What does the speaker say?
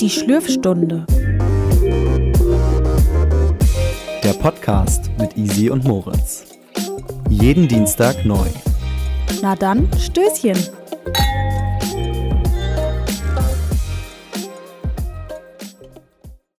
Die Schlürfstunde. Der Podcast mit Easy und Moritz. Jeden Dienstag neu. Na dann, Stößchen.